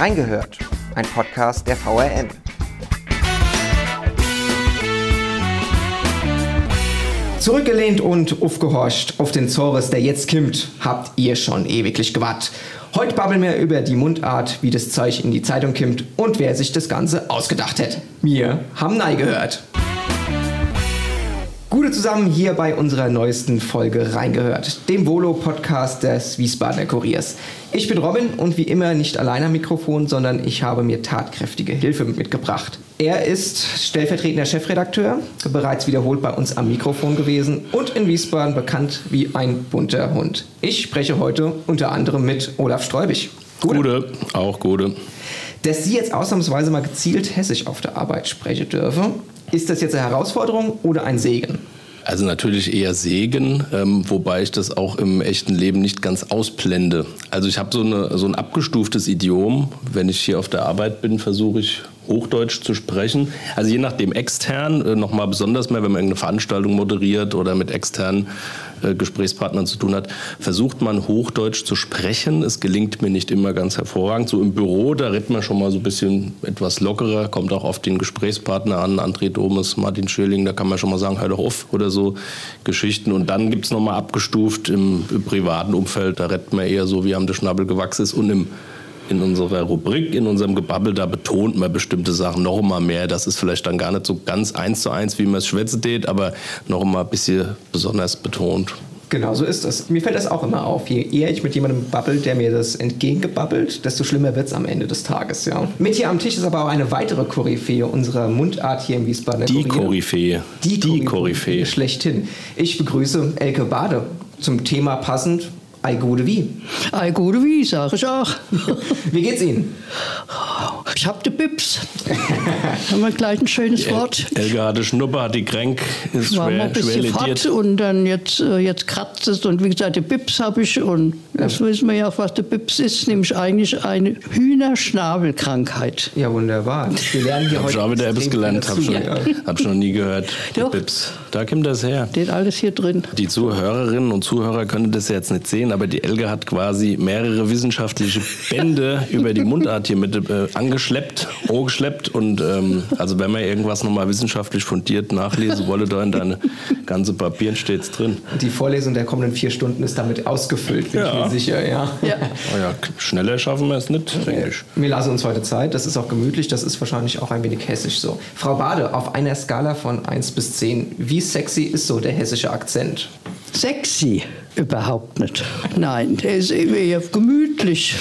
Reingehört, ein Podcast der VRM. Zurückgelehnt und aufgehorcht auf den Zores, der jetzt kimmt, habt ihr schon ewiglich gewartet. Heute babbeln wir über die Mundart, wie das Zeug in die Zeitung kimmt und wer sich das Ganze ausgedacht hat. Wir haben Nei gehört. Gute zusammen hier bei unserer neuesten Folge reingehört, dem Volo-Podcast des Wiesbadener Kuriers. Ich bin Robin und wie immer nicht allein am Mikrofon, sondern ich habe mir tatkräftige Hilfe mitgebracht. Er ist stellvertretender Chefredakteur, bereits wiederholt bei uns am Mikrofon gewesen und in Wiesbaden bekannt wie ein bunter Hund. Ich spreche heute unter anderem mit Olaf Streubig. Gute, Gute auch Gute. Dass Sie jetzt ausnahmsweise mal gezielt hessisch auf der Arbeit sprechen dürfen, ist das jetzt eine Herausforderung oder ein Segen? Also natürlich eher Segen, ähm, wobei ich das auch im echten Leben nicht ganz ausblende. Also ich habe so, so ein abgestuftes Idiom. Wenn ich hier auf der Arbeit bin, versuche ich Hochdeutsch zu sprechen. Also je nachdem extern, äh, nochmal besonders mehr, wenn man irgendeine Veranstaltung moderiert oder mit externen äh, Gesprächspartnern zu tun hat, versucht man Hochdeutsch zu sprechen. Es gelingt mir nicht immer ganz hervorragend. So im Büro, da redet man schon mal so ein bisschen etwas lockerer, kommt auch auf den Gesprächspartner an, André Domes, Martin Schilling, da kann man schon mal sagen, hör doch auf oder so Geschichten. Und dann gibt es nochmal abgestuft im, im, privaten Umfeld, da redet man eher so, wie am der Schnabel gewachsen ist. Und im in unserer Rubrik, in unserem Gebabbel, da betont man bestimmte Sachen noch mal mehr. Das ist vielleicht dann gar nicht so ganz eins zu eins, wie man es schwätzt, aber noch mal ein bisschen besonders betont. Genau so ist es. Mir fällt das auch immer auf. Je eher ich mit jemandem babbel, der mir das entgegengebabbelt, desto schlimmer wird es am Ende des Tages. Ja. Mit hier am Tisch ist aber auch eine weitere Koryphäe unserer Mundart hier im Wiesbadener Die Koryphäe. Die, Die Koryphäe. Schlechthin. Ich begrüße Elke Bade. Zum Thema passend Ei gute wie. Ei gute wie, sag ich auch. wie geht's Ihnen? Ich hab die Bips. Haben wir gleich ein schönes El Wort. Elga hatte Schnupper, hat die Kränk, ist war schwer, mal ein bisschen fort und dann jetzt, äh, jetzt kratzt es und wie gesagt, die Bips habe ich und das ja. wissen wir ja auch, was die Bips ist, nämlich eigentlich eine Hühnerschnabelkrankheit. Ja, wunderbar. Wir lernen hier heute. Ich habe wieder etwas gelernt, habe schon, ja. hab schon nie gehört. Die Doch. Bips. Da kommt das her. Steht alles hier drin. Die Zuhörerinnen und Zuhörer können das jetzt nicht sehen, aber die Elga hat quasi mehrere wissenschaftliche Bände über die Mundart hier mit äh, angeschleppt, hochgeschleppt. Und ähm, also wenn man irgendwas nochmal wissenschaftlich fundiert nachlesen wolle, da in deine ganze Papieren steht es drin. Die Vorlesung der kommenden vier Stunden ist damit ausgefüllt, bin ja. ich mir sicher. Ja. Ja. Oh ja, schneller schaffen wir es nicht, denke ich. Wir lassen uns heute Zeit, das ist auch gemütlich, das ist wahrscheinlich auch ein wenig hessisch so. Frau Bade, auf einer Skala von 1 bis 10, wie sexy ist so der hessische Akzent? Sexy? Überhaupt nicht. Nein, der ist eher gemütlich.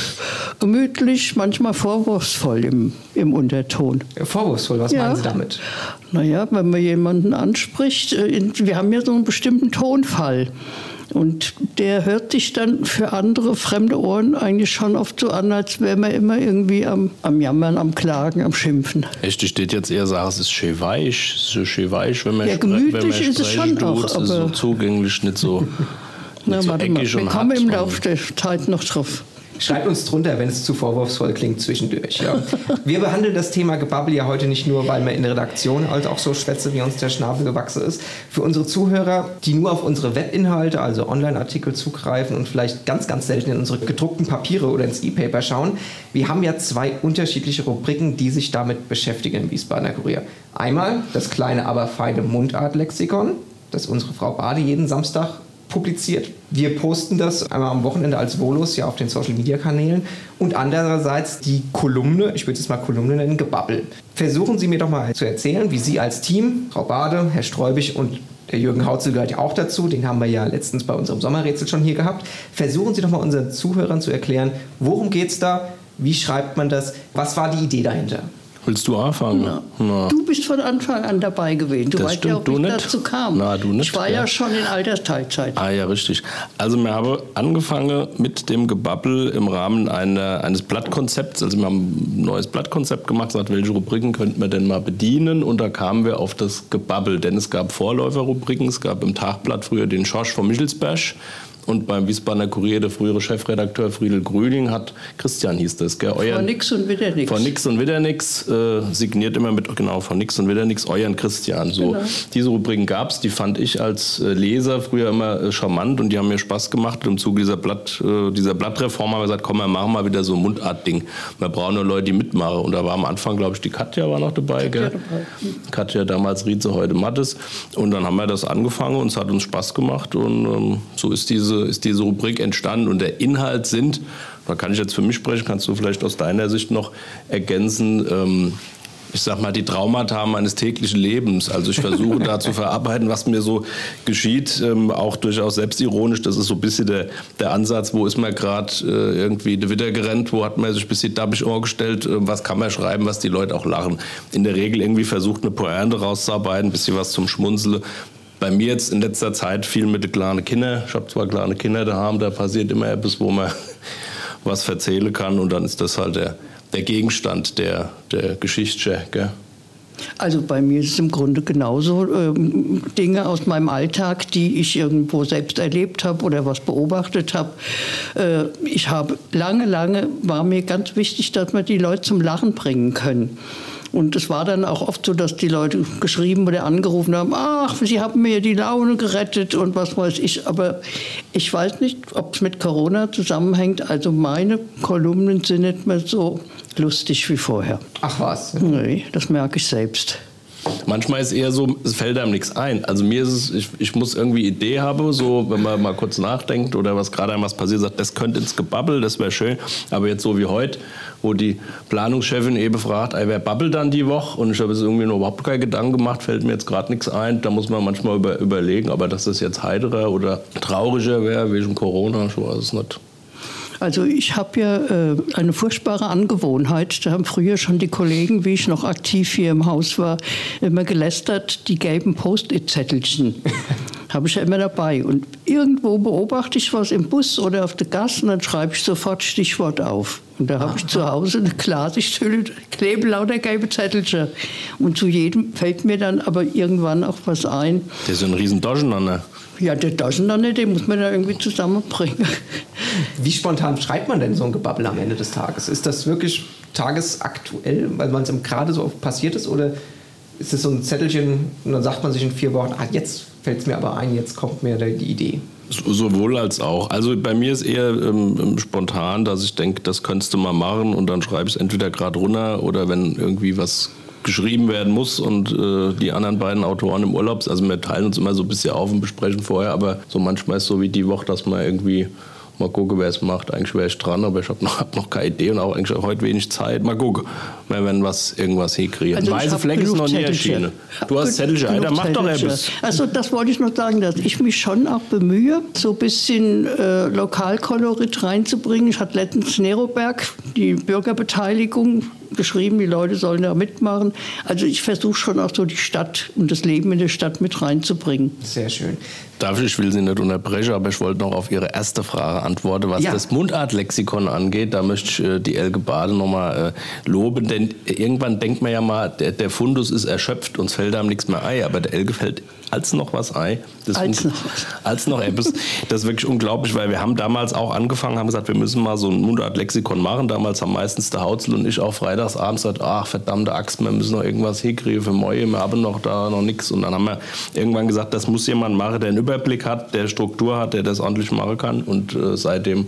Gemütlich, manchmal vorwurfsvoll im, im Unterton. Vorwurfsvoll, was ja. meinen Sie damit? Naja, wenn man jemanden anspricht, äh, wir haben ja so einen bestimmten Tonfall. Und der hört sich dann für andere fremde Ohren eigentlich schon oft so an, als wäre man immer irgendwie am, am Jammern, am Klagen, am Schimpfen. Echt, ich steht jetzt eher sagen, es ist schön weich, so schön weich, wenn man ja, gemütlich wenn man ist es schon auch, aber so zugänglich, nicht so, Na, so eckig mal, wir kommen im Laufe der Zeit noch drauf. Schreibt uns drunter, wenn es zu vorwurfsvoll klingt zwischendurch. Ja. Wir behandeln das Thema Gebabbel ja heute nicht nur, weil wir in der Redaktion halt auch so schwätze, wie uns der Schnabel gewachsen ist. Für unsere Zuhörer, die nur auf unsere Webinhalte, also Online-Artikel zugreifen und vielleicht ganz, ganz selten in unsere gedruckten Papiere oder ins E-Paper schauen, wir haben ja zwei unterschiedliche Rubriken, die sich damit beschäftigen im Wiesbadener Kurier. Einmal das kleine, aber feine Mundart-Lexikon, das unsere Frau Bade jeden Samstag publiziert. Wir posten das einmal am Wochenende als Volos ja auf den Social Media Kanälen und andererseits die Kolumne, ich würde es mal Kolumne nennen, Gebabbel. Versuchen Sie mir doch mal zu erzählen, wie Sie als Team, Frau Bade, Herr Streubig und der Jürgen Hautzel gehört ja auch dazu, den haben wir ja letztens bei unserem Sommerrätsel schon hier gehabt. Versuchen Sie doch mal unseren Zuhörern zu erklären, worum geht es da, wie schreibt man das, was war die Idee dahinter? Willst du anfangen? Na, Na. Du bist von Anfang an dabei gewesen. Du das weißt stimmt, ja auch, wie es dazu kam. Na, du nicht. Ich war ja, ja schon in Altersteilzeit. Ah ja, richtig. Also wir haben angefangen mit dem Gebabbel im Rahmen einer, eines Blattkonzepts. Also wir haben ein neues Blattkonzept gemacht, gesagt, welche Rubriken könnten wir denn mal bedienen? Und da kamen wir auf das Gebabbel. Denn es gab Vorläuferrubriken. Es gab im Tagblatt früher den Schorsch von Michelsberg und beim Wiesbadener Kurier der frühere Chefredakteur Friedel Grüning hat, Christian hieß das, gell? Euren, von nix und wieder nix. Von nix und wieder nix, äh, signiert immer mit, genau, von nix und wieder nix, euren Christian. So, genau. Diese Rubriken gab es, die fand ich als äh, Leser früher immer äh, charmant und die haben mir Spaß gemacht. Und Im Zuge dieser, Blatt, äh, dieser Blattreform haben wir gesagt, komm, wir machen mal wieder so ein Mundartding. Wir brauchen nur Leute, die mitmachen. Und da war am Anfang, glaube ich, die Katja war noch dabei, Katja gell? Dabei. Katja damals Rieze, heute Mattes. Und dann haben wir das angefangen und es hat uns Spaß gemacht. Und ähm, so ist diese, ist diese Rubrik entstanden. Und der Inhalt sind, da kann ich jetzt für mich sprechen, kannst du vielleicht aus deiner Sicht noch ergänzen, ähm, ich sag mal, die Traumata meines täglichen Lebens. Also ich versuche da zu verarbeiten, was mir so geschieht, ähm, auch durchaus selbstironisch. Das ist so ein bisschen der, der Ansatz, wo ist man gerade äh, irgendwie de Witter gerannt, wo hat man sich ein bisschen dappig gestellt, äh, was kann man schreiben, was die Leute auch lachen. In der Regel irgendwie versucht, eine Pointe rauszuarbeiten, ein bisschen was zum Schmunzeln. Bei mir jetzt in letzter Zeit viel mit den kleinen Kindern. Ich habe zwar kleine Kinder daheim, da passiert immer etwas, wo man was erzählen kann und dann ist das halt der der Gegenstand der, der Geschichte. Gell? Also bei mir ist es im Grunde genauso ähm, Dinge aus meinem Alltag, die ich irgendwo selbst erlebt habe oder was beobachtet habe. Äh, ich habe lange, lange war mir ganz wichtig, dass wir die Leute zum Lachen bringen können. Und es war dann auch oft so, dass die Leute geschrieben oder angerufen haben, ach, sie haben mir die Laune gerettet und was weiß ich. Aber ich weiß nicht, ob es mit Corona zusammenhängt. Also meine Kolumnen sind nicht mehr so lustig wie vorher. Ach was? Nee, das merke ich selbst. Manchmal ist eher so, es fällt einem nichts ein. Also mir ist es, ich, ich muss irgendwie Idee haben, so wenn man mal kurz nachdenkt oder was gerade einem was passiert, sagt, das könnte ins Gebabbel, das wäre schön. Aber jetzt so wie heute, wo die Planungschefin eben fragt, ey, wer babbelt dann die Woche? Und ich habe jetzt irgendwie noch überhaupt keine Gedanken gemacht, fällt mir jetzt gerade nichts ein. Da muss man manchmal über, überlegen, aber dass das jetzt heiterer oder trauriger wäre wegen Corona, ich weiß es nicht. Also ich habe ja äh, eine furchtbare Angewohnheit. Da haben früher schon die Kollegen, wie ich noch aktiv hier im Haus war, immer gelästert, die gelben Post-it-Zettelchen. habe ich ja immer dabei. Und irgendwo beobachte ich was im Bus oder auf der Gas und dann schreibe ich sofort Stichwort auf. Und da habe ich zu Hause eine Glasichthülle, klebe lauter gelbe Zettelchen. Und zu jedem fällt mir dann aber irgendwann auch was ein. Das ist ein riesen Durcheinander. Ja, der Durcheinander, den muss man da irgendwie zusammenbringen. Wie spontan schreibt man denn so ein Gebabbel am Ende des Tages? Ist das wirklich tagesaktuell, weil man es gerade so oft passiert ist? Oder ist es so ein Zettelchen und dann sagt man sich in vier Wochen, ah, jetzt fällt es mir aber ein, jetzt kommt mir die Idee? Sowohl als auch. Also bei mir ist eher ähm, ähm, spontan, dass ich denke, das könntest du mal machen und dann schreibe ich es entweder gerade runter oder wenn irgendwie was geschrieben werden muss und äh, die anderen beiden Autoren im Urlaub, also wir teilen uns immer so ein bisschen auf und besprechen vorher, aber so manchmal ist es so wie die Woche, dass man irgendwie Mal gucken, wer es macht. Eigentlich wäre ich dran, aber ich habe noch, hab noch keine Idee und auch eigentlich heute wenig Zeit. Mal gucken, wir werden was, irgendwas hinkriegen. Also Weiße Fleck ist noch nie erschienen. Du hast Zettelchen, dann mach doch etwas. Also das wollte ich noch sagen, dass ich mich schon auch bemühe, so ein bisschen äh, Lokalkolorit reinzubringen. Ich hatte letztens Neroberg, die Bürgerbeteiligung geschrieben, die Leute sollen da mitmachen. Also ich versuche schon auch so die Stadt und das Leben in der Stadt mit reinzubringen. Sehr schön. Darf ich, will Sie nicht unterbrechen, aber ich wollte noch auf Ihre erste Frage antworten, was ja. das Mundartlexikon angeht. Da möchte ich äh, die Elke Bade nochmal äh, loben, denn irgendwann denkt man ja mal, der, der Fundus ist erschöpft, uns fällt einem nichts mehr ein, aber der Elke fällt als noch was ein. Das als noch Als noch etwas. Das ist wirklich unglaublich, weil wir haben damals auch angefangen, haben gesagt, wir müssen mal so ein Mundartlexikon machen. Damals haben meistens der Hautzel und ich auch freitags abends gesagt, ach verdammte Axt, wir müssen noch irgendwas hinkriegen für Moje, wir haben noch da noch nichts. Und dann haben wir irgendwann gesagt, das muss jemand machen, der einen Überblick hat, der Struktur hat, der das ordentlich machen kann. Und äh, seitdem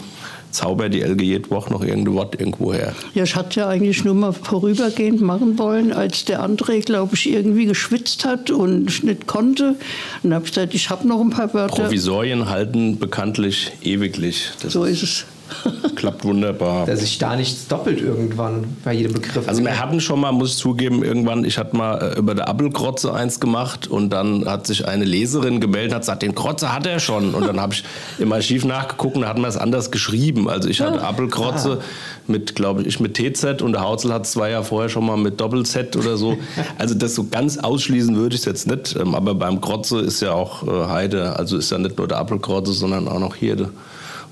zaubert die LG jede Woche noch irgendein Wort irgendwo her. Ja, ich hatte ja eigentlich nur mal vorübergehend machen wollen, als der André, glaube ich, irgendwie geschwitzt hat und nicht konnte. Und habe ich gesagt, ich habe noch ein paar Wörter. Provisorien halten bekanntlich ewiglich. Das so ist es. Klappt wunderbar. Dass sich da nichts doppelt irgendwann bei jedem Begriff. Also wir hatten schon mal, muss ich zugeben, irgendwann, ich hatte mal äh, über der Appelkrotze eins gemacht und dann hat sich eine Leserin gemeldet und hat gesagt, den Krotze hat er schon. Und dann habe ich im Archiv nachgeguckt und da hatten wir es anders geschrieben. Also ich hatte Appelkrotze ah. mit, glaube ich, mit TZ und der Hautzel hat es zwei Jahre vorher schon mal mit Doppel-Z oder so. Also das so ganz ausschließen würde ich es jetzt nicht. Ähm, aber beim Krotze ist ja auch äh, Heide, also ist ja nicht nur der Appelkrotze, sondern auch noch hier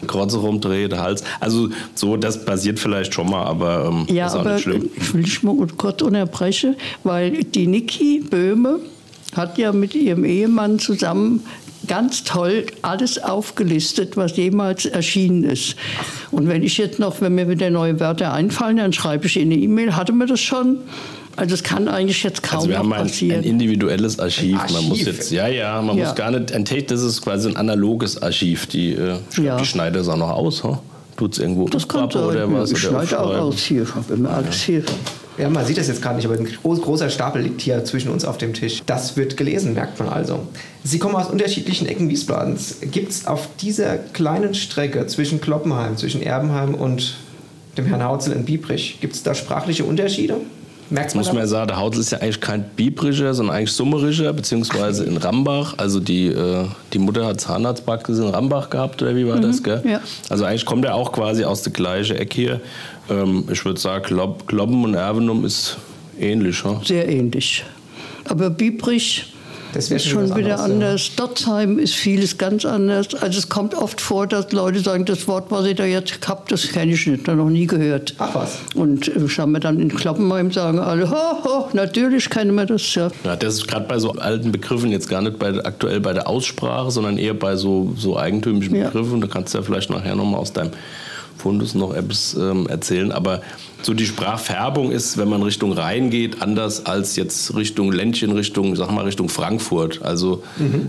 Krotze rumdreht, Hals. Also so, das passiert vielleicht schon mal, aber ähm, ja, ist auch aber nicht schlimm. Ich will dich mal kurz unterbrechen, weil die Niki Böhme hat ja mit ihrem Ehemann zusammen ganz toll alles aufgelistet, was jemals erschienen ist. Und wenn ich jetzt noch, wenn mir wieder neue Wörter einfallen, dann schreibe ich in eine E-Mail, hatte mir das schon? Also es kann eigentlich jetzt kaum also wir haben ein, passieren. ein individuelles Archiv. Ein Man muss Archiv? jetzt, ja, ja, man Ja. muss gar nicht, ein Take, das ist quasi ein analoges Archiv. Die, äh, Ja. die schneidet es auch noch aus, huh? tut es irgendwo das aufklappen sein. oder was? ich schneide auch aus hier. Ich habe immer alles hier. Ja, man sieht das jetzt gerade nicht, aber ein groß, großer Stapel liegt hier zwischen uns auf dem Tisch. Das wird gelesen, merkt man also. Sie kommen aus unterschiedlichen Ecken Wiesbadens. Gibt es auf dieser kleinen Strecke zwischen Kloppenheim, zwischen Erbenheim und dem Herrn Hautzel in Biebrich, gibt es da sprachliche Unterschiede? Merkt Jetzt muss man ja sagen, der Hautl ist ja eigentlich kein Bibrischer, sondern eigentlich Summerischer, beziehungsweise in Rambach. Also die, äh, die Mutter hat Zahnarztpraxis in Rambach gehabt, oder wie war das, gell? ja. Also eigentlich kommt er auch quasi aus der gleichen Ecke hier. Ähm, ich würde sagen, Klob, Klobben und Ervenum ist ähnlich. Huh? Sehr ähnlich. Aber Biebrich Das ist schon wieder anderes, ja. anders. Dotzheim ist vieles ganz anders. Also es kommt oft vor, dass Leute sagen, das Wort, was ich da jetzt habt, das kenne ich nicht, noch nie gehört. Ach was. Und äh, schauen wir dann in Kloppenheim, sagen alle, ho, ho, natürlich kennen wir das ja. Ja, das ist gerade bei so alten Begriffen jetzt gar nicht bei, aktuell bei der Aussprache, sondern eher bei so, so eigentümlichen Ja. Begriffen. Da kannst du ja vielleicht nachher nochmal aus deinem Fundus noch etwas ähm, erzählen. Aber so die Sprachfärbung ist, wenn man Richtung Rhein geht, anders als jetzt Richtung Ländchen, Richtung, sag mal, Richtung Frankfurt. Also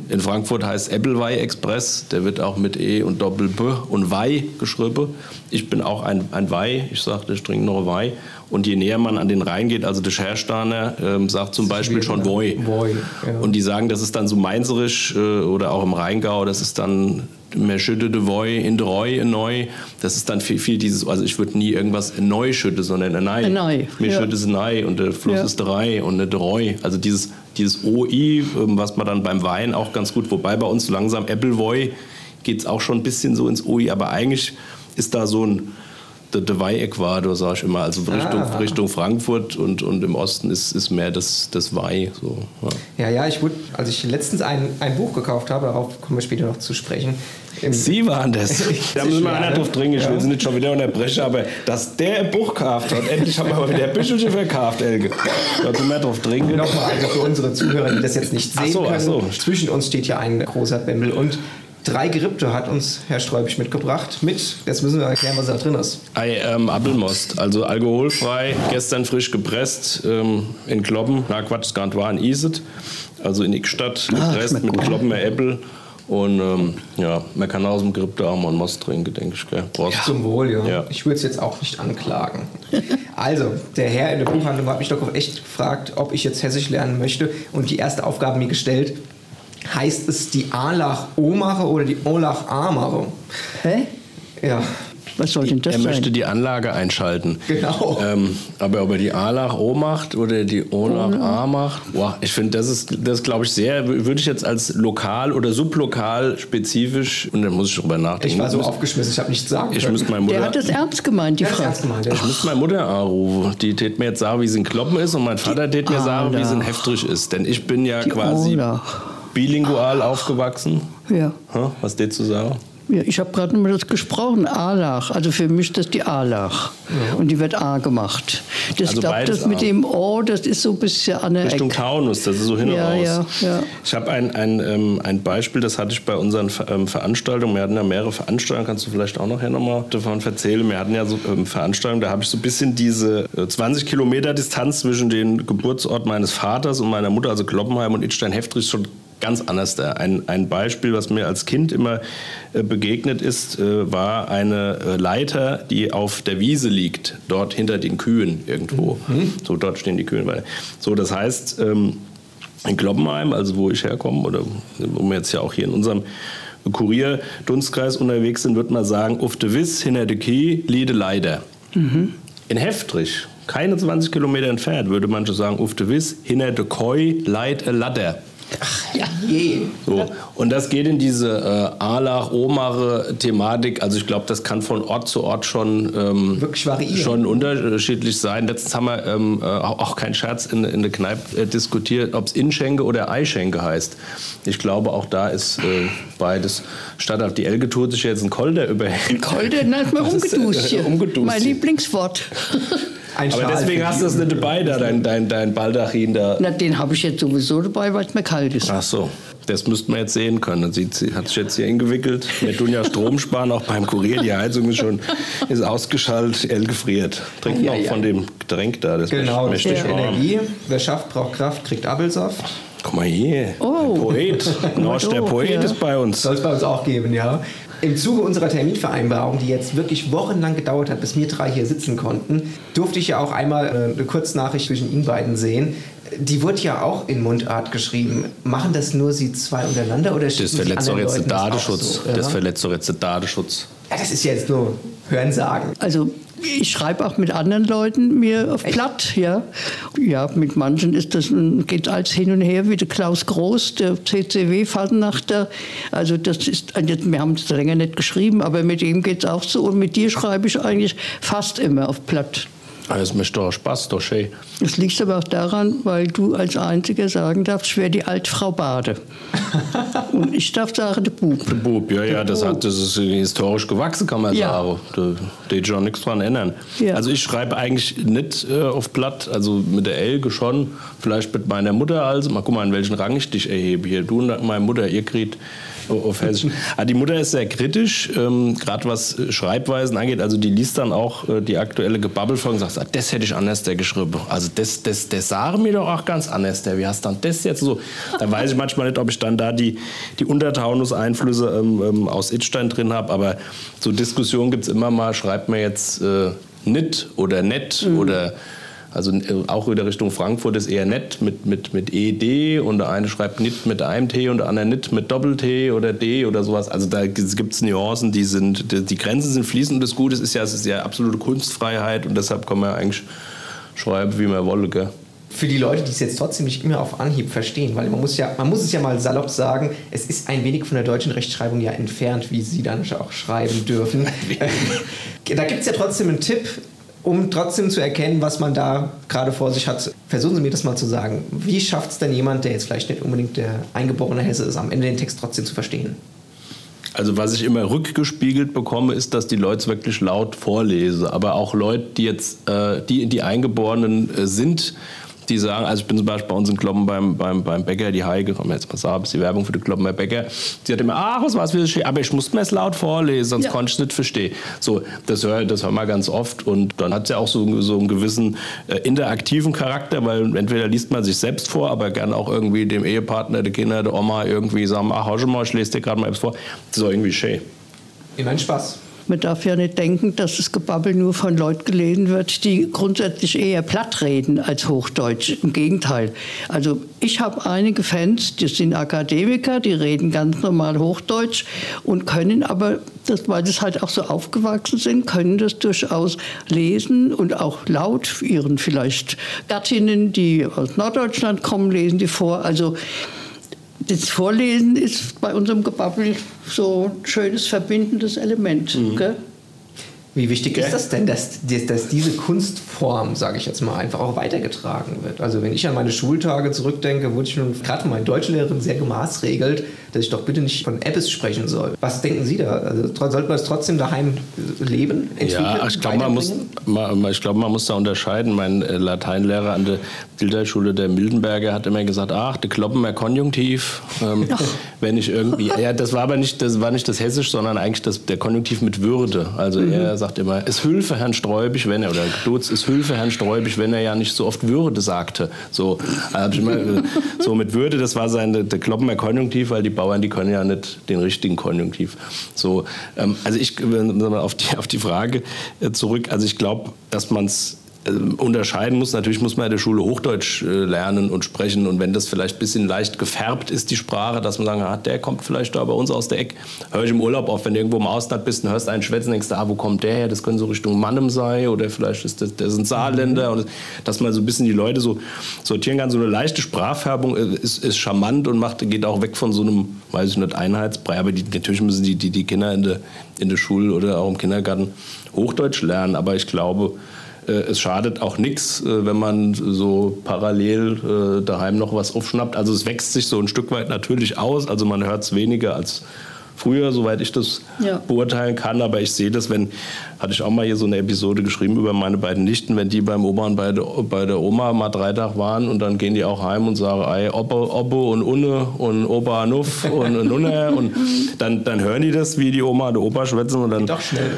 in Frankfurt heißt Ebbelwei Express, der wird auch mit E und Doppel-B und Wei geschrieben. Ich bin auch ein, ein Wei, ich sagte, ich trinke noch Wei. Und je näher man an den Rhein geht, also der Scherstaner ähm, sagt zum Beispiel schon Woi. Ja. Und die sagen, das ist dann so mainzerisch äh, oder auch im Rheingau, das ist dann mehr schütte de Woi in de Roi, in Neu. Das ist dann viel, viel dieses, also ich würde nie irgendwas in Neu schütte, sondern in Nei. In Nei, Mir ja. schütte es Nei und der Fluss Ja. ist der Rei und der Roi. Also dieses, dieses OI, ähm, was man dann beim Wein auch ganz gut, wobei bei uns so langsam Applewoi geht es auch schon ein bisschen so ins OI, aber eigentlich ist da so ein der, Weih-Äquator, sage ich immer, also Richtung, Ah. Richtung Frankfurt und, und im Osten ist, ist mehr das, das Weih. So, ja. Ja, ja, ich wurde, als ich letztens ein, ein Buch gekauft habe, darauf kommen wir später noch zu sprechen. Sie waren das. Da müssen wir Ja, einer ne? drauf dringen. Ich will Ja. Sie nicht schon wieder unterbrechen, aber dass der ein Buch gekauft hat, endlich haben wir mal wieder ein Büchelchen verkauft, Elge. Da tun wir drauf dringen. Nochmal, also für unsere Zuhörer, die das jetzt nicht sehen Ach so, ach können, so. zwischen uns steht hier ein großer Bämmel und drei Gerippte hat uns Herr Sträubig mitgebracht. Mit, jetzt müssen wir erklären, was da drin ist. Ei, ähm, Appelmost, also alkoholfrei, gestern frisch gepresst ähm, in Kloppen. Na Quatsch, es gar nicht war in Iset, also in Ickstadt, gepresst schmeckt mit gut. Kloppener Äppel. Und ähm, ja, man kann aus dem Gerippte auch mal einen Most trinken, denke ich. Gell? Prost. Zum Wohl, ja. Ja. Ich würde es jetzt auch nicht anklagen. Also, der Herr in der Buchhandlung hat mich doch echt gefragt, ob ich jetzt Hessisch lernen möchte und die erste Aufgabe mir gestellt. Heißt es die Alach O-Mache oder die Olach A-Mache? Hä? Ja, Was soll denn das Er möchte sein? die Anlage einschalten. Genau. Ähm, aber ob er die A-Lach O macht oder die O-Lach A macht, boah, ich finde, das ist, das glaube ich sehr, würde ich jetzt als lokal oder sublokal spezifisch, und dann muss ich drüber nachdenken. ich war so müsste- aufgeschmissen, ich habe nichts sagen Ich können. müsste meine Der Mutter. hat das ernst gemeint, die Frau. ernst gemeint, ja. Ich müsste meine Mutter anrufen. Die tät mir jetzt sagen, wie sie in Kloppen ist und mein Vater tät mir sagen, wie sie in Alter. Heftrich ist. Denn ich bin ja Die quasi Olach. Bilingual aufgewachsen. Ja. Was tät zu sagen? Ja, ich habe gerade mal das gesprochen, Alach. Also für mich ist das die Alach. Und die wird A gemacht. Das, Also ich glaube, das mit A. dem O, das ist so ein bisschen an der Richtung Ecke. Taunus, das ist so hin und Ja, raus. ja, ja. Ich habe ein, ein, ähm, ein Beispiel, das hatte ich bei unseren ähm, Veranstaltungen. Wir hatten ja mehrere Veranstaltungen, kannst du vielleicht auch nachher nochmal davon erzählen. Wir hatten ja so ähm, Veranstaltungen, da habe ich so ein bisschen diese äh, 20 Kilometer Distanz zwischen dem Geburtsort meines Vaters und meiner Mutter, also Kloppenheim und Idstein-Heftrich, schon ganz anders da. Ein, ein Beispiel, was mir als Kind immer äh, begegnet ist, äh, war eine äh, Leiter, die auf der Wiese liegt, dort hinter den Kühen irgendwo. So, dort stehen die Kühen. So, das heißt, ähm, in Kloppenheim, also wo ich herkomme, oder wo wir jetzt ja auch hier in unserem Kurier-Dunstkreis unterwegs sind, würde man sagen, auf de Wiss, hinter de Kie, liede leider. In Heftrich, keine 20 Kilometer entfernt, würde man schon sagen, auf de Wiss, hinter de Koi, leid a Ladder. Ja, je. So. Und das geht in diese äh, Alach-Omare-Thematik. Also ich glaube, das kann von Ort zu Ort schon, ähm, Wirklich variieren. schon unterschiedlich sein. Letztens haben wir ähm, äh, auch kein Scherz in, in der Kneipe äh, diskutiert, ob es Inschenke oder Eischenke heißt. Ich glaube, auch da ist äh, beides statthaft. Die Elge tut sich jetzt ein Kolder überhängt. Kolder, na, ist mal äh, umgeduscht hier. umgeduscht Mein. Lieblingswort. Ein Aber Schal deswegen hast du das nicht dabei, da, dein, dein, dein Baldachin da. Na, den habe ich jetzt sowieso dabei, weil es mir kalt ist. Ach so, das müssten wir jetzt sehen können. Sieht, sie hat sich jetzt hier eingewickelt. Wir tun ja Strom sparen, auch beim Kurier. Die Heizung ist schon ist ausgeschaltet, Elle gefriert. Trinkt Ja, noch ja. von dem Getränk da, das Genau, ist das ist. Energie. Wer schafft, braucht Kraft, kriegt Apfelsaft. Guck mal hier, Oh. ein Poet. Norsch, der Poet ja. ist bei uns. Soll es bei uns auch geben, ja. Im Zuge unserer Terminvereinbarung, die jetzt wirklich wochenlang gedauert hat, bis wir drei hier sitzen konnten, durfte ich ja auch einmal äh, eine Kurznachricht zwischen Ihnen beiden sehen. Die wurde ja auch in Mundart geschrieben. Machen das nur Sie zwei untereinander oder Das verletzt doch jetzt den Leuten das Datenschutz. So, Das verletzt doch jetzt den Datenschutz. ja, das ist ja jetzt nur Hörensagen. Also ich schreibe auch mit anderen Leuten mir auf? Platt, ja. Ja, mit manchen ist das geht als hin und her, wie der Klaus Groß, der CCW-Fahrnachter. Also das ist, wir haben es länger nicht geschrieben, aber mit ihm geht es auch so. Und mit dir schreibe ich eigentlich fast immer auf Platt. Das macht doch Spaß, doch schön. Das liegt aber auch daran, weil du als Einziger sagen darfst, ich wäre die Altfrau Bade. Und ich darf sagen, der Bub. Der Bub, ja, ja, das, hat, das ist historisch gewachsen, kann man Ja. sagen. Da geht schon nichts dran ändern. Ja. Also ich schreibe eigentlich nicht äh, auf Blatt, also mit der Elke schon, vielleicht mit meiner Mutter also. Mal guck mal, in welchen Rang ich dich erhebe hier. Du und meine Mutter, ihr kriegt auf Hessisch. Aber die Mutter ist sehr kritisch, ähm, gerade was äh, Schreibweisen angeht. Also die liest dann auch äh, die aktuelle Gebabbelfolge und sagt, ah, das hätte ich anders der geschrieben. Also das, das, das sagen mir doch auch ganz anders. Der. Wie hast du dann das jetzt so? Da weiß ich manchmal nicht, ob ich dann da die, die Untertaunus-Einflüsse ähm, ähm, aus Itstein drin habe. Aber so Diskussionen gibt es immer mal. Schreibt mir jetzt äh, nit oder nett oder also äh, auch wieder Richtung Frankfurt ist eher nett mit, mit, mit ED und der eine schreibt nit mit einem T und der andere nit mit Doppel-T oder D oder sowas. Also da gibt es Nuancen, die sind, die, die Grenzen sind fließend und das Gute ist ja, es ist ja absolute Kunstfreiheit und deshalb kann man eigentlich schreiben, wie man wolle. Gell? Für die Leute, die es jetzt trotzdem nicht immer auf Anhieb verstehen, weil man muss ja, man muss es ja mal salopp sagen, es ist ein wenig von der deutschen Rechtschreibung ja entfernt, wie sie dann auch schreiben dürfen. da gibt es ja trotzdem einen Tipp, um trotzdem zu erkennen, was man da gerade vor sich hat. Versuchen Sie mir das mal zu sagen. Wie schafft es denn jemand, der jetzt vielleicht nicht unbedingt der eingeborene Hesse ist, am Ende den Text trotzdem zu verstehen? Also was ich immer rückgespiegelt bekomme, ist, dass die Leute wirklich laut vorlesen. Aber auch Leute, die jetzt, äh, die, die Eingeborenen äh, sind, die sagen, also ich bin zum Beispiel bei uns in Kloppen beim, beim, beim Bäcker, die Heike, kann man jetzt mal sagen, ist die Werbung für den Kloppener Bäcker, die hat immer, ach, was war's schön, aber ich musste mir es laut vorlesen, sonst Ja. konnte ich es nicht verstehen. So, das höre das hör man ganz oft und dann hat es ja auch so, so einen gewissen äh, interaktiven Charakter, weil entweder liest man sich selbst vor, aber gerne auch irgendwie dem Ehepartner, der Kinder, der Oma irgendwie sagen, ach, hau schon mal, ich lese dir gerade mal etwas vor. Das ist auch irgendwie schön. Immer ein Spaß. Man darf ja nicht denken, dass das Gebabbel nur von Leuten gelesen wird, die grundsätzlich eher platt reden als Hochdeutsch. Im Gegenteil. Also ich habe einige Fans, die sind Akademiker, die reden ganz normal Hochdeutsch und können aber, das, weil sie halt auch so aufgewachsen sind, können das durchaus lesen und auch laut ihren vielleicht Gattinnen, die aus Norddeutschland kommen, lesen die vor. Also das Vorlesen ist bei unserem Gebabbel so ein schönes verbindendes Element. Gell? Wie wichtig ist das denn, dass, dass diese Kunstform, sage ich jetzt mal, einfach auch weitergetragen wird? Also wenn ich an meine Schultage zurückdenke, wurde ich schon gerade von meiner Deutschlehrerin sehr gemaßregelt, dass ich doch bitte nicht von Appes sprechen soll. Was denken Sie da? Also sollte man es trotzdem daheim leben, entwickeln, Ja, ich glaube, man muss, weiterbringen? ma- ich glaub, man muss da unterscheiden. Mein äh, Lateinlehrer an der Bilderschule der Mildenberger hat immer gesagt, ach, der Kloppener Konjunktiv. Ähm, wenn ich irgendwie, ja, das war aber nicht das, war nicht das Hessisch, sondern eigentlich das, der Konjunktiv mit Würde. Also er sagt immer, es hülfe Herrn Sträubig, wenn er, oder Dutz, es hülfe Herrn Sträubig, wenn er ja nicht so oft Würde sagte. So, ich immer, äh, so mit Würde, das war sein, der Kloppener Konjunktiv, weil die Bauern, die können ja nicht den richtigen Konjunktiv. So, ähm, also ich, auf die, auf die Frage äh, zurück, also ich glaube, dass man es unterscheiden muss. Natürlich muss man in der Schule Hochdeutsch äh, lernen und sprechen. Und wenn das vielleicht ein bisschen leicht gefärbt ist, die Sprache, dass man sagen, ah, der kommt vielleicht da bei uns aus der Ecke. Hör ich im Urlaub auf, wenn du irgendwo im Ausland bist und hörst einen schwätzen, denkst du, ah, wo kommt der her? Das könnte so Richtung Mannem sein oder vielleicht ist das, das sind Saarländer. Und dass man so ein bisschen die Leute so sortieren kann. So eine leichte Sprachfärbung äh, ist, ist charmant und macht, geht auch weg von so einem, weiß ich nicht, Einheitsbrei. Aber die, natürlich müssen die, die, die Kinder in der, in der Schule oder auch im Kindergarten Hochdeutsch lernen. Aber ich glaube, es schadet auch nichts, wenn man so parallel äh, daheim noch was aufschnappt. Also es wächst sich so ein Stück weit natürlich aus. Also man hört es weniger als früher, soweit ich das ja. beurteilen kann. Aber ich sehe das, wenn, hatte ich auch mal hier so eine Episode geschrieben über meine beiden Nichten, wenn die beim Oma und bei der, bei der Oma mal drei Tage waren und dann gehen die auch heim und sagen, ey, Oppe, Oppe und Unne und Opa Nuff und, und Unne und dann, dann hören die das, wie die Oma und der Opa schwätzen und dann... Doch schnell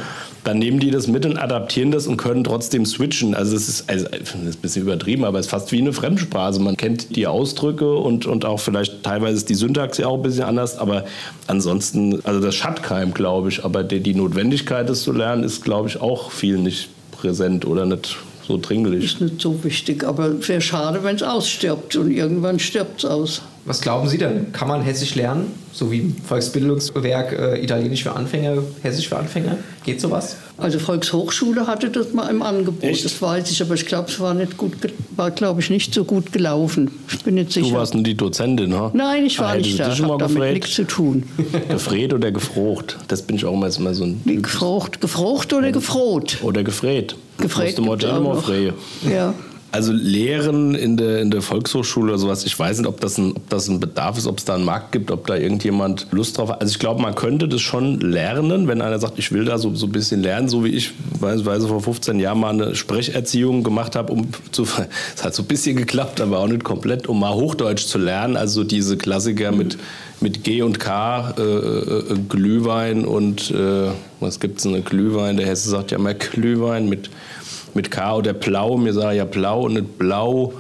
dann nehmen die das mit und adaptieren das und können trotzdem switchen. Also es ist, also, ist ein bisschen übertrieben, aber es ist fast wie eine Fremdsprache. Man kennt die Ausdrücke und, und auch vielleicht teilweise ist die Syntax ja auch ein bisschen anders, aber ansonsten, also das schadet keinem, glaube ich. Aber die, die Notwendigkeit, das zu lernen, ist, glaube ich, auch viel nicht präsent oder nicht so dringlich. Ist nicht so wichtig, aber wäre schade, wenn es ausstirbt und irgendwann stirbt es aus. Was glauben Sie denn? Kann man Hessisch lernen? So wie Volksbildungswerk äh, Italienisch für Anfänger, Hessisch für Anfänger? Geht sowas? Also Volkshochschule hatte das mal im Angebot, Echt? das weiß ich, aber ich glaube, es war nicht gut, war glaube ich nicht so gut gelaufen. Ich bin nicht sicher. Du warst nur die Dozentin, ha? Nein, ich war ah, nicht da. Ich habe damit gefreht? nichts zu tun. Gefreht oder gefrocht? Das bin ich auch immer, immer so ein. Wie gefrocht, gefrocht oder gefroht? Oder gefreht. Gefreht. Musst du mal Ja. Also Lehren in der, in der Volkshochschule oder sowas, ich weiß nicht, ob das, ein, ob das ein Bedarf ist, ob es da einen Markt gibt, ob da irgendjemand Lust drauf hat. Also ich glaube, man könnte das schon lernen, wenn einer sagt, ich will da so, so ein bisschen lernen, so wie ich beispielsweise vor 15 Jahren mal eine Sprecherziehung gemacht habe, um zu, es hat so ein bisschen geklappt, aber auch nicht komplett, um mal Hochdeutsch zu lernen. Also diese Klassiker mit, mit G und K, äh, äh, Glühwein und äh, was gibt es, eine Glühwein, der Hesse sagt ja immer Glühwein mit mit K oder Blau. Mir sage ja Blau und nicht Blau.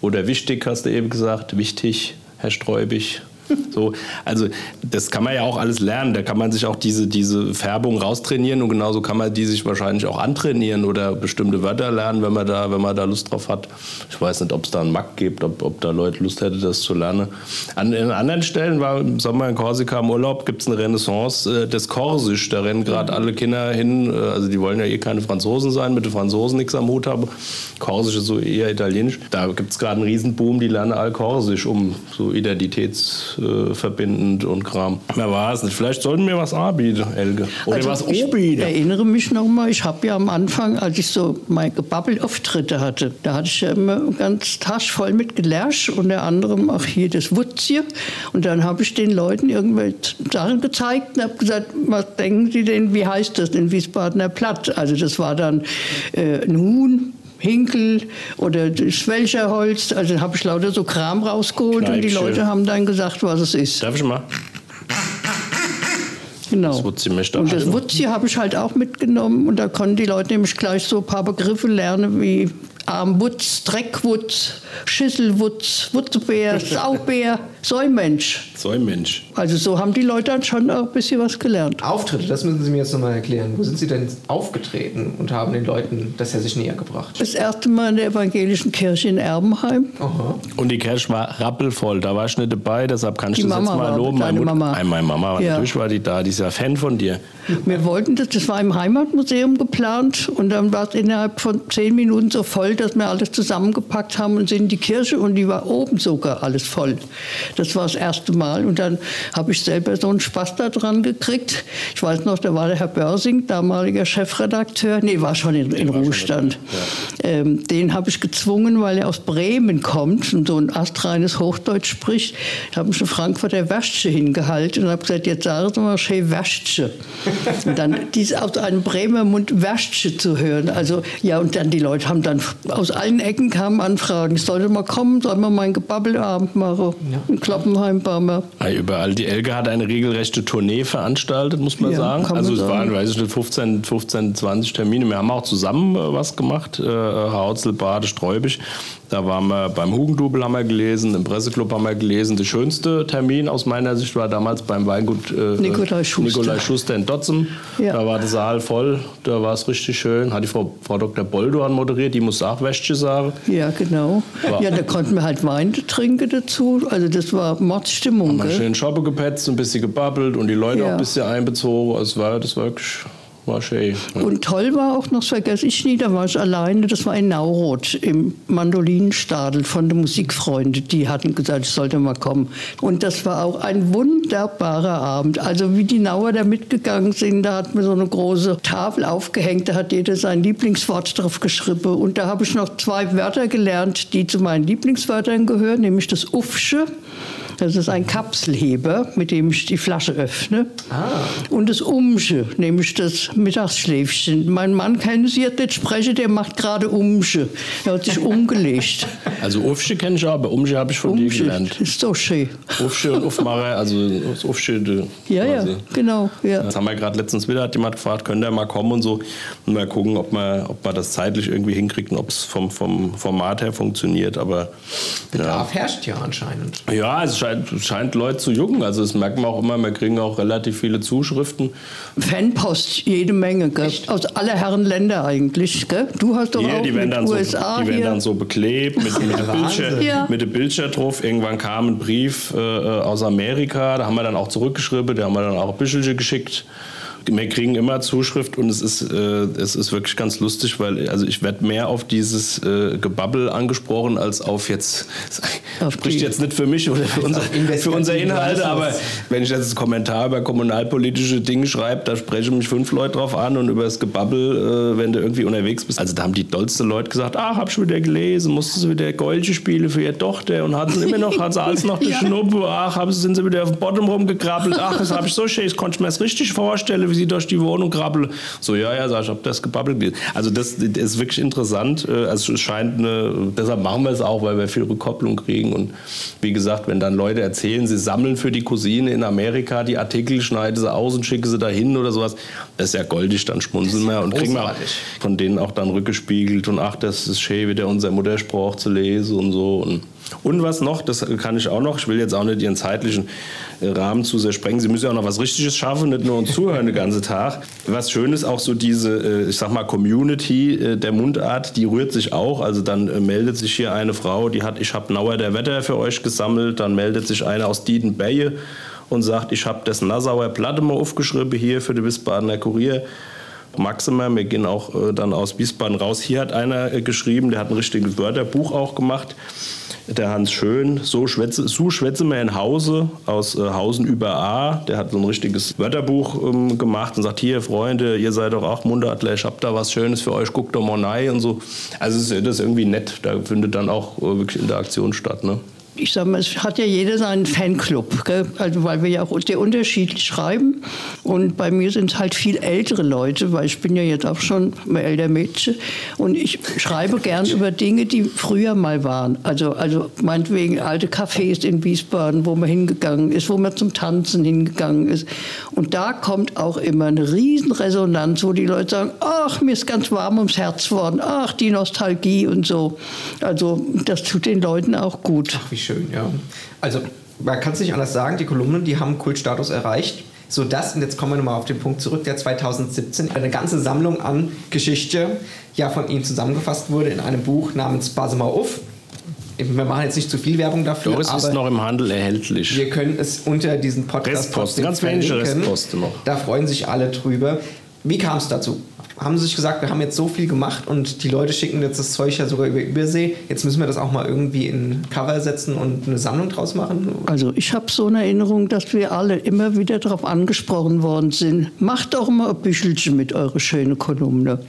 Oder wichtig, hast du eben gesagt. Wichtig, Herr Streubig. So, also das kann man ja auch alles lernen. Da kann man sich auch diese, diese Färbung raustrainieren und genauso kann man die sich wahrscheinlich auch antrainieren oder bestimmte Wörter lernen, wenn man da, wenn man da Lust drauf hat. Ich weiß nicht, ob es da einen Markt gibt, ob, ob da Leute Lust hätten, das zu lernen. An, an anderen Stellen war im Sommer in Korsika im Urlaub, gibt es eine Renaissance äh, des Korsisch. Da rennen gerade alle Kinder hin. Äh, also die wollen ja eh keine Franzosen sein, mit den Franzosen nichts am Hut haben. Korsisch ist so eher italienisch. Da gibt es gerade einen Riesenboom, die lernen all Korsisch, um so Identitäts äh, verbindend und Kram. War es nicht. Vielleicht sollten wir was anbieten, Elge. Oder also was anbieten. Ich erinnere mich noch mal, ich habe ja am Anfang, als ich so meine Gebabbelauftritte hatte, da hatte ich ja immer ganz Tasch voll mit Gelärsch, unter anderem auch hier das Wutzier. Und dann habe ich den Leuten irgendwelche Sachen gezeigt und habe gesagt, was denken Sie denn, wie heißt das in Wiesbadener Platt? Also das war dann äh, ein Huhn, Hinkel oder Schwelcherholz. Also habe ich lauter so Kram rausgeholt Kneipchen. und die Leute haben dann gesagt, was es ist. Darf ich mal? Genau. Das Wutzi und das Wutzi habe ich halt auch mitgenommen und da konnten die Leute nämlich gleich so ein paar Begriffe lernen wie Armwutz, Dreckwutz, Schüsselwutz, Wutzebär, Saubär, Säumensch. Säumensch. Also so haben die Leute dann schon auch ein bisschen was gelernt. Auftritte, das müssen Sie mir jetzt nochmal erklären. Wo sind Sie denn aufgetreten und haben den Leuten das ja sich näher gebracht? Das erste Mal in der evangelischen Kirche in Erbenheim. Aha. Und die Kirche war rappelvoll, da war ich nicht dabei, deshalb kann ich die das Mama jetzt mal loben. Meine Mama. Meine Mama war ja. natürlich war die da, die ist ja Fan von dir. Wir wollten das, das war im Heimatmuseum geplant und dann war es innerhalb von zehn Minuten so voll, dass wir alles zusammengepackt haben und sind in die Kirche und die war oben sogar alles voll. Das war das erste Mal und dann habe ich selber so einen Spaß daran gekriegt. Ich weiß noch, da war der Herr Börsing, damaliger Chefredakteur, nee, war schon in, in Ruhestand. Ja. Ähm, den habe ich gezwungen, weil er aus Bremen kommt und so ein astreines Hochdeutsch spricht. Da habe ich eine Frankfurter Wäsche hingehalten und habe gesagt, jetzt sagen Sie mal schön Wäsche. und dann dies aus einem Bremer Mund Wäsche zu hören. Also ja, und dann die Leute haben dann aus allen Ecken kamen Anfragen. Ich sollte mal kommen, soll man meinen Gebabbelabend machen. Ja. In Kloppenheim Bammer. Ja, überall. Die Elke hat eine regelrechte Tournee veranstaltet, muss man ja, sagen. Also es sagen. waren, weiß ich nicht, 15, 15, 20 Termine. Wir haben auch zusammen äh, was gemacht. Äh, Hautzel, Bade, Sträubig. Da waren wir beim Hugendubel haben wir gelesen, im Presseclub haben wir gelesen. Der schönste Termin aus meiner Sicht war damals beim Weingut äh, Nikolai, Schuster. Nikolai Schuster in Dotzen. Ja. Da war der Saal voll, da war es richtig schön. Hat die Frau, Frau Dr. Bolduan moderiert, die muss auch Wäsche sagen. Ja, genau. War ja, da konnten wir halt Wein trinken dazu. Also das war Mordstimmung. Haben wir schön Shoppe gepetzt, ein bisschen gebabbelt und die Leute ja. auch ein bisschen einbezogen. Also war, das war wirklich war schön. Und toll war auch noch, das vergesse ich nie, da war ich alleine, das war in Nauroth im Mandolinenstadel von den Musikfreunden. Die hatten gesagt, ich sollte mal kommen. Und das war auch ein wunderbarer Abend. Also wie die Nauer da mitgegangen sind, da hat mir so eine große Tafel aufgehängt, da hat jeder sein Lieblingswort drauf geschrieben. Und da habe ich noch zwei Wörter gelernt, die zu meinen Lieblingswörtern gehören, nämlich das Uffsche Das ist ein Kapselheber, mit dem ich die Flasche öffne. Ah. Und das Umsche, nämlich das Mittagsschläfchen. Mein Mann kann Sie jetzt nicht sprechen, der macht gerade Umsche. Er hat sich umgelegt. Also Ufsche kenne ich auch, aber Umsche habe ich von dir Umsche, gelernt. ist so schön. Ufsche und Ufmacher, also das Ufsche. Ja, ja, quasi. genau. Ja. Das haben wir gerade letztens wieder, hat jemand gefragt, könnt ihr mal kommen und so und mal gucken, ob man, ob man das zeitlich irgendwie hinkriegt und ob es vom, vom Format her funktioniert. Aber ja, Bedarf herrscht ja anscheinend. ja es scheint, es scheint Leute zu jucken. Also das merkt man auch immer, wir kriegen auch relativ viele Zuschriften. Fanpost, jede Menge, gell? aus aller Herren Länder eigentlich. Gell? Du hast doch Hier, auch die werden, mit dann so, USA die werden dann so beklebt mit, mit, der Bildschirm, Ja. mit der Bildschirm drauf. Irgendwann kam ein Brief äh, aus Amerika, da haben wir dann auch zurückgeschrieben, da haben wir dann auch ein bisschen geschickt. Wir kriegen immer Zuschrift und es ist, äh, es ist wirklich ganz lustig, weil also ich werde mehr auf dieses äh, Gebabbel angesprochen als auf jetzt, Auf spricht jetzt nicht für mich oder für, unser, für unsere Inhalte, aber wenn ich jetzt einen Kommentar über kommunalpolitische Dinge schreibe, da sprechen mich fünf Leute drauf an und über das Gebabbel, äh, wenn du irgendwie unterwegs bist. Also da haben die dollste Leute gesagt, ach, hab schon wieder gelesen, musste sie wieder Golche spielen für ihre Tochter und hatten immer noch, hat sie alles noch die Ja. Schnuppe, ach, haben sie, sind sie wieder auf dem Bottom rumgekrabbelt, ach, das habe ich so schön, das konnte ich mir das richtig vorstellen, wie sie durch die Wohnung krabbeln. So, ja, ja, sag ich, hab das gebabbelt. Also das, das ist wirklich interessant. Äh, Also es scheint eine, deshalb machen wir es auch, weil wir viel Rückkopplung kriegen und wie gesagt, wenn dann Leute erzählen, sie sammeln für die Cousine in Amerika die Artikel, schneiden sie aus und schicken sie dahin oder sowas, das ist ja goldig, dann schmunzeln wir und kriegen wir von denen auch dann rückgespiegelt und ach, das ist schön, wieder unser Muttersprach zu lesen und so. Und, und was noch, das kann ich auch noch, ich will jetzt auch nicht Ihren zeitlichen äh, Rahmen zu sehr sprengen. Sie müssen ja auch noch was Richtiges schaffen, nicht nur uns zuhören den ganzen Tag. Was schön ist, auch so diese, äh, ich sag mal, Community äh, der Mundart, die rührt sich auch. Also dann meldet sich hier eine Frau, die hat, ich habe Nauer der Wetter für euch gesammelt. Dann meldet sich eine aus Diedenbeye und sagt, ich habe das Nassauer Platte mal aufgeschrieben hier für den Wiesbadener Kurier. Maximer, wir gehen auch äh, dann aus Wiesbaden raus. Hier hat einer äh, geschrieben, der hat ein richtiges Wörterbuch auch gemacht. Der Hans Schön, so schwätze, so schwätze mir in Hause aus äh, Hausen über A. Der hat so ein richtiges Wörterbuch ähm, gemacht und sagt: Hier, Freunde, ihr seid doch auch Mundartler, ich hab da was Schönes für euch, guckt doch mal rein und so. Also, das ist irgendwie nett. Da findet dann auch äh, wirklich Interaktion statt. Ne? Ich sag mal, es hat ja jeder seinen Fanclub, gell? also weil wir ja auch sehr unterschiedlich schreiben. Und bei mir sind es halt viel ältere Leute, weil ich bin ja jetzt auch schon ein älter Mädchen. Und ich schreibe gern über Dinge, die früher mal waren. Also, also meinetwegen alte Cafés in Wiesbaden, wo man hingegangen ist, wo man zum Tanzen hingegangen ist. Und da kommt auch immer eine Riesenresonanz, wo die Leute sagen, ach, mir ist ganz warm ums Herz worden, ach, die Nostalgie und so. Also das tut den Leuten auch gut. Ach, schön, ja. Also, man kann es nicht anders sagen, die Kolumnen, die haben Kultstatus erreicht. So dass, und jetzt kommen wir nochmal auf den Punkt zurück, der 2017 eine ganze Sammlung an Geschichte ja von ihm zusammengefasst wurde in einem Buch namens Passe mal auf. Wir machen jetzt nicht zu viel Werbung dafür, Doch, es ist aber noch im Handel erhältlich. wir können es unter diesen Podcast Restposten, ganz wenige. Restposten noch. Da freuen sich alle drüber. Wie kam es dazu? Haben sie sich gesagt, wir haben jetzt so viel gemacht und die Leute schicken jetzt das Zeug ja sogar über Übersee. Jetzt müssen wir das auch mal irgendwie in Cover setzen und eine Sammlung draus machen? Also ich habe so eine Erinnerung, dass wir alle immer wieder darauf angesprochen worden sind. Macht doch mal ein Büchelchen mit eurer schönen Kolumne.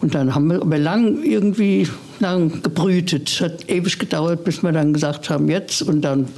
Und dann haben wir aber lang irgendwie lang gebrütet. Es hat ewig gedauert, bis wir dann gesagt haben, jetzt und dann.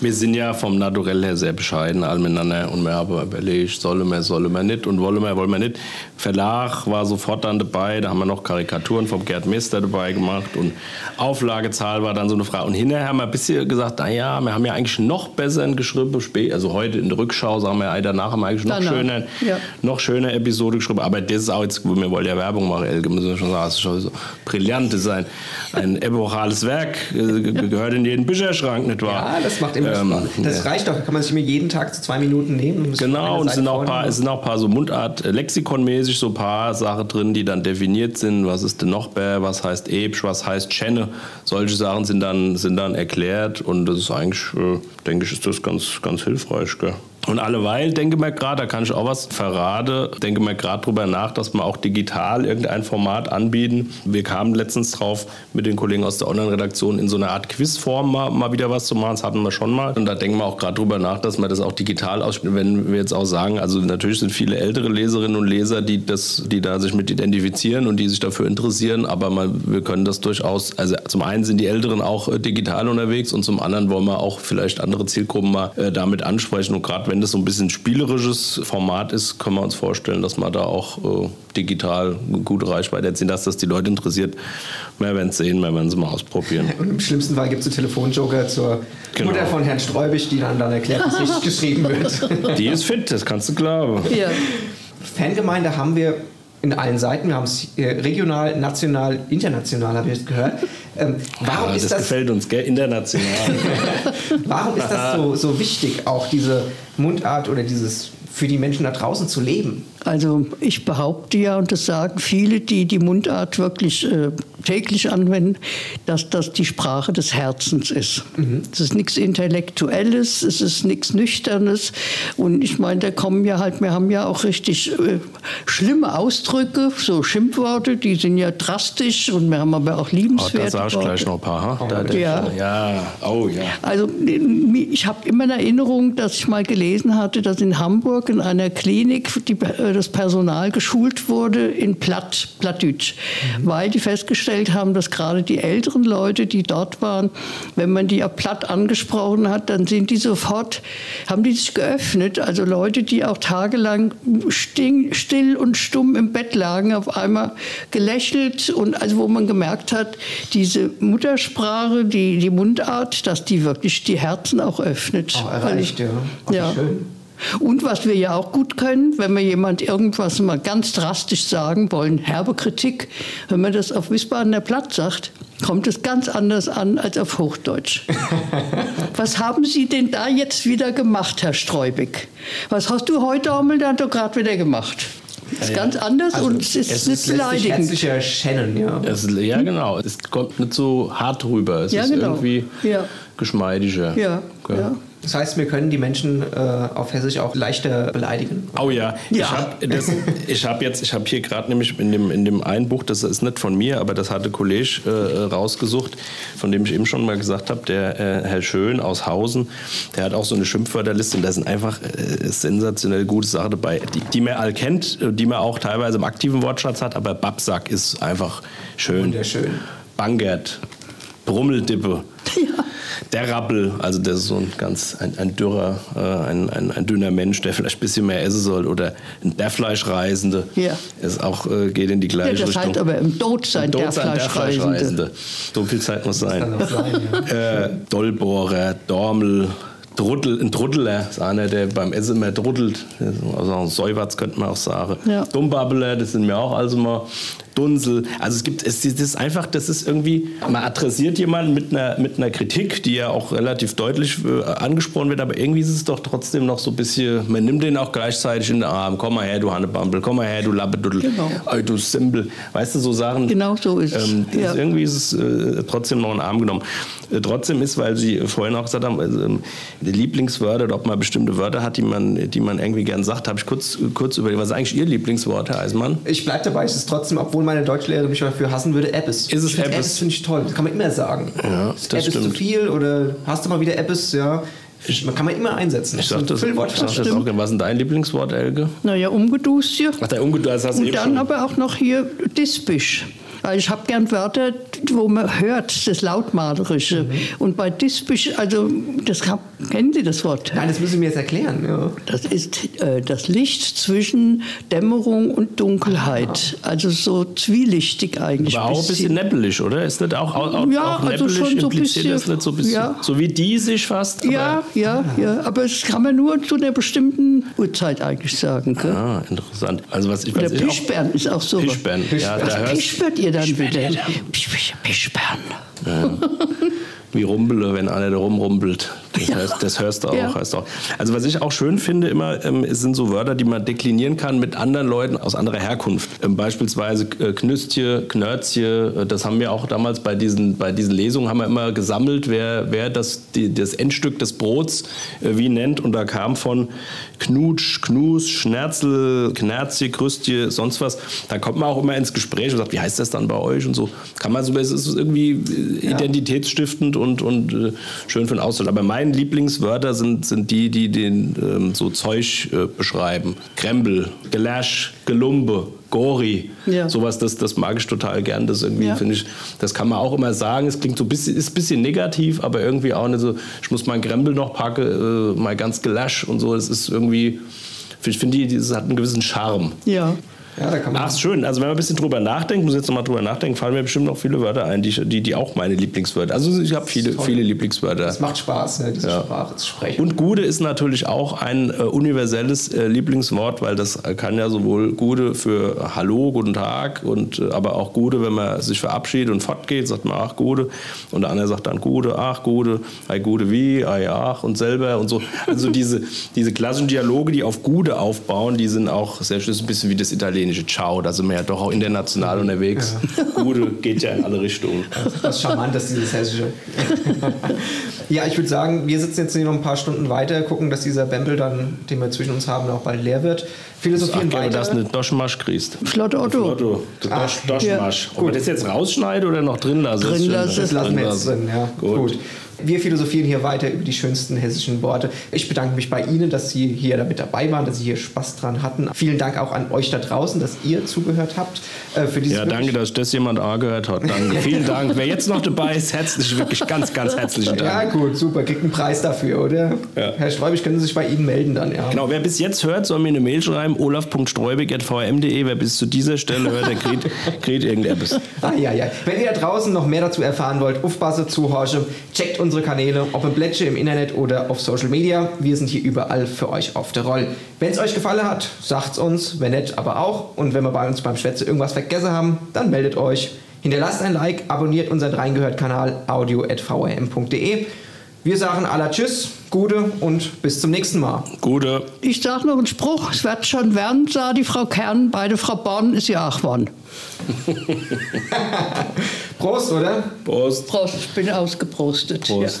Wir sind ja vom Naturell her sehr bescheiden all miteinander und wir haben überlegt, solle man, solle man nicht und wolle man, wollen wir nicht. Verlag war sofort dann dabei, da haben wir noch Karikaturen vom Gerd Mester dabei gemacht und Auflagezahl war dann so eine Frage. Und hinterher haben wir ein bisschen gesagt, naja, wir haben ja eigentlich noch besser geschrieben, also heute in der Rückschau sagen wir, danach haben wir eigentlich noch Danach, schöner, ja. noch schöner Episode geschrieben, aber das ist auch jetzt, wir wollen ja Werbung machen, Elke, müssen wir schon sagen, das ist schon so brillant, das ist ein, ein epochales Werk, äh, ge- gehört in jeden Bücherschrank, nicht wahr? Ja, das macht immer Ähm, Spaß. Das ja. reicht doch, kann man sich immer jeden Tag zu zwei Minuten nehmen. Genau, und es sind auch ein paar, es sind auch ein paar so Mundart, äh, lexikonmäßig so ein paar Sachen drin, die dann definiert sind. Was ist denn noch Bär, was heißt Ebsch, was heißt Chenne? Solche Sachen sind dann, sind dann erklärt und das ist eigentlich, äh, denke ich, ist das ganz, ganz hilfreich. Gell? Und alleweil denke mir gerade, da kann ich auch was verraten, denke mir gerade drüber nach, dass wir auch digital irgendein Format anbieten. Wir kamen letztens drauf, mit den Kollegen aus der Online-Redaktion in so einer Art Quizform mal, mal wieder was zu machen. Das hatten wir schon mal. Und da denken wir auch gerade drüber nach, dass wir das auch digital ausspielen. Wenn wir jetzt auch sagen, also natürlich sind viele ältere Leserinnen und Leser, die, das, die da sich mit identifizieren und die sich dafür interessieren, aber man, wir können das durchaus, also zum einen sind die Älteren auch äh, digital unterwegs und zum anderen wollen wir auch vielleicht andere Zielgruppen mal äh, damit ansprechen. Und gerade wenn das so ein bisschen spielerisches Format ist, können wir uns vorstellen, dass man da auch äh, digital eine gute Reichweite erzielen, dass das die Leute interessiert. Wir werden es sehen, wir werden es mal ausprobieren. Und im schlimmsten Fall gibt es einen Telefonjoker zur Genau. Mutter von Herrn Streubig, die dann, dann erklärt, was richtig geschrieben wird. Die ist fit, das kannst du glauben. Ja. Fangemeinde haben wir in allen Seiten. Wir haben es äh, regional, national, international, habe ich jetzt gehört. Ähm, warum, Ah, ist das, das, gefällt uns, gell? International. warum ist das so, so wichtig, auch diese Mundart oder dieses für die Menschen da draußen zu leben? Also ich behaupte ja, und das sagen viele, die die Mundart wirklich äh, täglich anwenden, dass das die Sprache des Herzens ist. Es ist nichts Intellektuelles, es ist nichts Nüchternes. Und ich meine, da kommen ja halt, wir haben ja auch richtig äh, schlimme Ausdrücke, so Schimpfworte, die sind ja drastisch und wir haben aber auch Oh, liebenswerte da sag ich Worte. gleich noch ein paar. Ha? Da, Ja. ja, oh ja. Also ich habe immer in Erinnerung, dass ich mal gelesen hatte, dass in Hamburg in einer Klinik die, äh, das Personal geschult wurde in Platt, Plattdeutsch, weil die festgestellt haben, dass gerade die älteren Leute, die dort waren, wenn man die auf Platt angesprochen hat, dann sind die sofort, haben die sich geöffnet. Also Leute, die auch tagelang still und stumm im Bett lagen, auf einmal gelächelt und also wo man gemerkt hat, diese Muttersprache, die, die Mundart, dass die wirklich die Herzen auch öffnet. Auch erreicht, ja. Ach, wie ja. schön. Und was wir ja auch gut können, wenn wir jemand irgendwas mal ganz drastisch sagen wollen, herbe Kritik, wenn man das auf Wiesbadener Platz sagt, kommt es ganz anders an als auf Hochdeutsch. was haben Sie denn da jetzt wieder gemacht, Herr Streubig? Was hast du heute, Ommel, dann doch gerade wieder gemacht? Das ist ganz anders Also, und es ist es nicht ist sich beleidigend. herzlicher Shannon, ja. Es, ja, genau. Es kommt nicht so hart rüber. Es Ja, ist genau. irgendwie Ja. geschmeidiger. Ja, ja. Das heißt, wir können die Menschen äh, auf Hessisch auch leichter beleidigen. Oh ja, Ja. ich habe ich hab jetzt, ich habe hier gerade nämlich in dem, in dem einen Buch, das ist nicht von mir, aber das hatte Kollege äh, rausgesucht, von dem ich eben schon mal gesagt habe, der äh, Herr Schön aus Hausen, der hat auch so eine Schimpfwörterliste und da sind einfach äh, sensationell gute Sachen dabei, die, die man all kennt, äh, die man auch teilweise im aktiven Wortschatz hat, aber Babsack ist einfach schön. Wunderschön. Bangert, Brummeldippe. Der Rappel, also der ist so ein ganz ein, ein dürrer, äh, ein, ein, ein dünner Mensch, der vielleicht ein bisschen mehr essen soll. Oder ein Derfleischreisende. Ja. Ist auch, äh, geht in die Ja, gleiche das Richtung. heißt aber im Tod sein, der Tot sein, der Fleischreisende. Fleischreisende. So viel Zeit muss sein. auch sein, ja. Äh, Dollbohrer, Dormel, Druddel, ein Druddeler ist einer, der beim Essen immer druddelt. Also ein Säuwatz könnte man auch sagen. Ja. Dummbabbeler, das sind mir auch also mal. Dunsel. Also es gibt, es, das ist einfach, das ist irgendwie, man adressiert jemanden mit einer, mit einer Kritik, die ja auch relativ deutlich äh, angesprochen wird, aber irgendwie ist es doch trotzdem noch so ein bisschen, man nimmt den auch gleichzeitig in den Arm. Komm mal her, du Hannebambel, komm mal her, du Lappeduddel, Genau. Du Simbel. Weißt du, so Sachen. Genau so ist es. Ähm, Ja. irgendwie ist es äh, trotzdem noch in den Arm genommen. Äh, trotzdem ist, weil Sie vorhin auch gesagt haben, also, ähm, die Lieblingswörter oder ob man bestimmte Wörter hat, die man, die man irgendwie gern sagt, habe ich kurz, kurz überlegt, was ist eigentlich Ihr Lieblingswort, Herr Eismann? Ich bleibe dabei, es ist trotzdem, obwohl meine Deutschlehrerin mich dafür hassen würde, Appes. Ist es ich Appes? Appes finde ich toll, das kann man immer sagen. Ja, Ist das Appes zu stimmt. viel oder hast du mal wieder Appes, ja. Man kann man immer einsetzen. Ich Das sag ist ein das, Füllwort. sag das auch. Was ist denn dein Lieblingswort, Elke? Naja, umgedust hier. Ach, der das hast du Und eben dann schon. aber auch noch hier Dispisch. Also ich habe gern Wörter, wo man hört, das Lautmalerische. Mhm. Und bei Dispisch, also das kann, kennen Sie das Wort? Nein, das müssen Sie mir jetzt erklären. Ja. Das ist äh, das Licht zwischen Dämmerung und Dunkelheit. Also so zwielichtig eigentlich. Aber auch ein bisschen neppelig, oder? Ist nicht auch, auch, Ja, auch also schon so bisschen, das nicht so ein bisschen? ja. So wie die sich fast? aber- Ja, ja, ja. Aber das kann man nur zu einer bestimmten Uhrzeit eigentlich sagen. Gell? Ah, interessant. Also was ich, Oder was auch, Pischbern ist auch so. Pischbern. Ja, da hörst pischbert ihr dann wieder? Pischbern. wie Rumbele, wenn einer da rumrumpelt. Das, Ja. hörst, das hörst du auch, Ja. hörst du auch. Also was ich auch schön finde immer, ähm, sind so Wörter, die man deklinieren kann mit anderen Leuten aus anderer Herkunft. Ähm, beispielsweise äh, Knüstje, Knörzje, äh, das haben wir auch damals bei diesen, bei diesen Lesungen haben wir immer gesammelt, wer, wer das, die, das Endstück des Brots äh, wie nennt. Und da kam von Knutsch, Knus, Schnerzel, Knerzje, Krüstje, sonst was. Da kommt man auch immer ins Gespräch und sagt, wie heißt das dann bei euch und so. Kann man so, es ist irgendwie äh, identitätsstiftend und, und äh, schön für den Austausch. Aber meine Lieblingswörter sind, sind die, die den ähm, so Zeug äh, beschreiben. Krempel, Gelasch, Gelumbe, Gori, Ja. sowas, das, das mag ich total gern. Das irgendwie Ja. finde ich, das kann man auch immer sagen. Es klingt so ein bisschen, ist ein bisschen negativ, aber irgendwie auch nicht so, ich muss meinen Krempel noch packen, äh, mal ganz Gelasch und so. Das ist irgendwie, ich finde, das hat einen gewissen Charme. Ja. Ja, da kann man. Ach, schön. Also wenn man ein bisschen drüber nachdenkt, muss jetzt nochmal drüber nachdenken, fallen mir bestimmt noch viele Wörter ein, die, die, die auch meine Lieblingswörter. Also ich habe viele, toll. viele Lieblingswörter. Es macht Spaß, ne, diese Ja. Sprache zu sprechen. Und Gude ist natürlich auch ein äh, universelles äh, Lieblingswort, weil das kann ja sowohl Gude für Hallo, guten Tag, und äh, aber auch Gude, wenn man sich verabschiedet und fortgeht, sagt man ach Gude. Und der andere sagt dann Gude, ach Gude, ei Gude wie, ei ach und selber und so. Also diese, diese klassischen Dialoge, die auf Gude aufbauen, die sind auch sehr schön, ein bisschen wie das italienische Ciao. Da sind wir ja doch auch international unterwegs. Gude geht ja in alle Richtungen. Was charmant ist, dieses Hessische. ja, ich würde sagen, wir sitzen jetzt hier noch ein paar Stunden weiter, gucken, dass dieser Bembel dann, den wir zwischen uns haben, auch bald leer wird. Ach, Philosophieren gerne, dass du weiter. eine Doschmasch kriegst. Flott Otto. Otto, Ach, Dosch, Doschmasch. ja. Ob man das jetzt rausschneide oder noch drin lasse? Drin ist schön. lasse. Das lassen wir jetzt lassen. drin, ja. Gut. Gut. Wir philosophieren hier weiter über die schönsten hessischen Worte. Ich bedanke mich bei Ihnen, dass Sie hier damit dabei waren, dass Sie hier Spaß dran hatten. Vielen Dank auch an euch da draußen, dass ihr zugehört habt. Äh, für dieses Ja, danke, dass das jemand angehört hat. Danke. Vielen Dank. Wer jetzt noch dabei ist, herzlich, wirklich ganz, ganz herzlichen Ja, Dank. gut, super. Kriegt einen Preis dafür, oder? Ja. Herr Sträubig, können Sie sich bei Ihnen melden dann, ja. Genau, wer bis jetzt hört, soll mir eine Mail schreiben, olaf.streubig.vm.de. Wer bis zu dieser Stelle hört, der kriegt, kriegt irgendetwas. Ah, ja, ja. Wenn ihr da draußen noch mehr dazu erfahren wollt, aufpasse, zuhorche, checkt unsere Kanäle, ob im Plätsche, im Internet oder auf Social Media. Wir sind hier überall für euch auf der Roll. Wenn es euch gefallen hat, sagt's uns, wenn nicht, aber auch. Und wenn wir bei uns beim Schwätze irgendwas vergessen haben, dann meldet euch. Hinterlasst ein Like, abonniert unseren Reingehört-Kanal audio.vrm.de. Wir sagen aller Tschüss, Gute und bis zum nächsten Mal. Gute. Ich sage noch einen Spruch, es wird schon werden, sah die Frau Kern, beide Frau Born ist ja auch worden. Prost, oder? Prost. Prost, ich bin ausgeprostet. Prost.